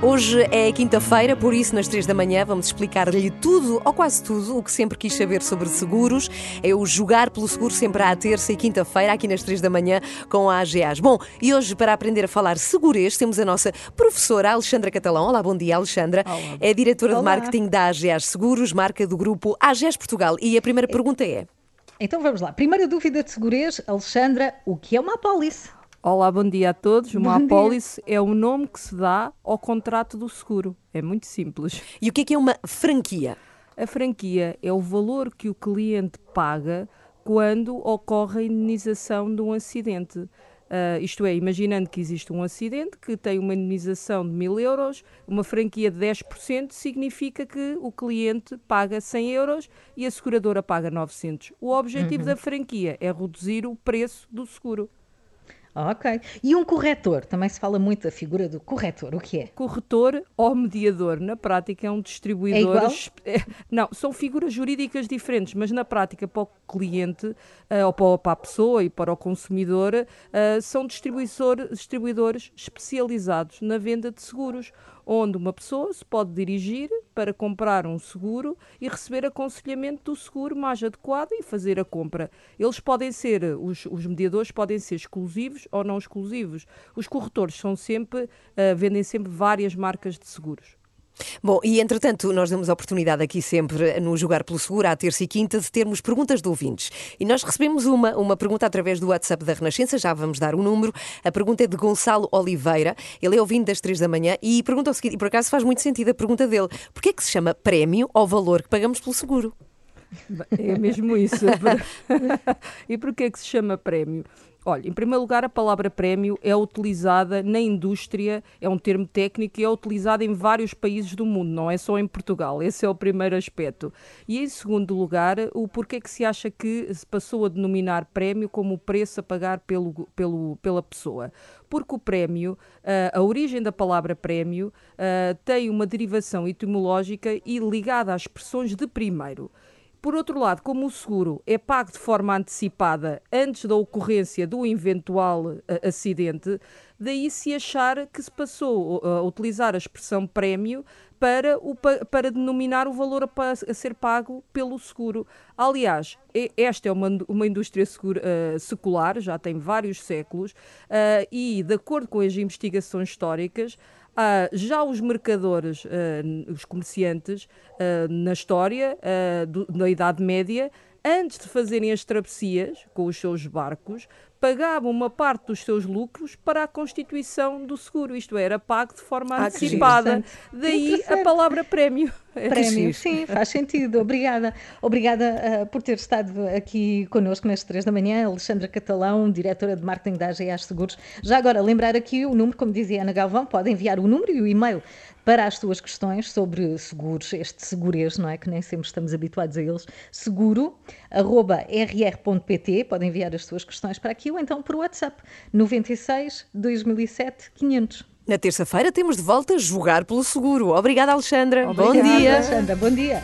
Hoje é quinta-feira, por isso, nas três da manhã, vamos explicar-lhe tudo, ou quase tudo, o que sempre quis saber sobre seguros. É o Jogar pelo Seguro sempre à terça e quinta-feira, aqui nas três da manhã, com a AGAs. Bom, e hoje, para aprender a falar segurez, temos a nossa professora Alexandra Catalão. Olá, bom dia, Alexandra. Olá. É diretora Olá. de marketing da AGAs Seguros, marca do grupo AGAs Portugal. E a primeira pergunta é. Então vamos lá. Primeira dúvida de segurez, Alexandra, o que é uma apólice? Olá, bom dia a todos. Uma Bom dia. apólice é o nome que se dá ao contrato do seguro. É muito simples. E o que é que é uma franquia? A franquia é o valor que o cliente paga quando ocorre a indenização de um acidente. Ah, isto é, imaginando que existe um acidente que tem uma indenização de mil euros, uma franquia de 10% significa que o cliente paga 100 euros e a seguradora paga 900. O objetivo da franquia é reduzir o preço do seguro. Ok. E um corretor? Também se fala muito da figura do corretor. O que é? Corretor ou mediador, na prática é um distribuidor. É igual? é- não, são figuras jurídicas diferentes, mas na prática para o cliente, eh, ou para, a pessoa e para o consumidor, eh, são distribuidor- distribuidores especializados na venda de seguros, onde uma pessoa se pode dirigir para comprar um seguro e receber aconselhamento do seguro mais adequado e fazer a compra. Eles podem ser, os, os mediadores podem ser exclusivos ou não exclusivos. Os corretores são sempre, eh, vendem sempre várias marcas de seguros. Bom, e entretanto, nós damos a oportunidade aqui sempre no Jogar pelo Seguro, à terça e quinta, de termos perguntas de ouvintes. E nós recebemos uma, uma pergunta através do WhatsApp da Renascença, já vamos dar o número. A pergunta é de Gonçalo Oliveira, ele é ouvinte das três da manhã e pergunta o seguinte, e por acaso faz muito sentido a pergunta dele: porquê é que se chama prémio ao valor que pagamos pelo seguro? É mesmo isso. e porquê é que se chama prémio? Olha, em primeiro lugar, a palavra prémio é utilizada na indústria, é um termo técnico e é utilizado em vários países do mundo, não é só em Portugal. Esse é o primeiro aspecto. E em segundo lugar, o porquê que se acha que se passou a denominar prémio como o preço a pagar pelo, pelo, pela pessoa? Porque o prémio, ah, a origem da palavra prémio, ah, tem uma derivação etimológica e ligada às expressões de primeiro. Por outro lado, como o seguro é pago de forma antecipada antes da ocorrência do eventual eh, acidente, daí se achar que se passou uh, a utilizar a expressão prémio para, o, pa- para denominar o valor a, a ser pago pelo seguro. Aliás, esta é uma, uma indústria eh, secular, já tem vários séculos, eh, e de acordo com as investigações históricas, ah, já os mercadores, ah, os comerciantes, ah, na história da Idade Média, antes de fazerem as travessias com os seus barcos, pagavam uma parte dos seus lucros para a constituição do seguro, isto era pago de forma Ah, antecipada. Daí a palavra prémio. É Prémio, sim, faz sentido. Obrigada. Obrigada ah, por ter estado aqui connosco nas três da manhã. Alexandra Catalão, diretora de marketing da AGAs Seguros. Já agora, lembrar aqui o número, como dizia Ana Galvão, pode enviar o número e o e-mail para as suas questões sobre seguros, este segurez, não é? Que nem sempre estamos habituados a eles. Seguro.rr.pt. Podem enviar as suas questões para aqui ou então por WhatsApp 96 2007 500. Na terça-feira temos de volta Jogar pelo Seguro. Obrigada, Alexandra. Bom Obrigada. dia. Alexandra, bom dia.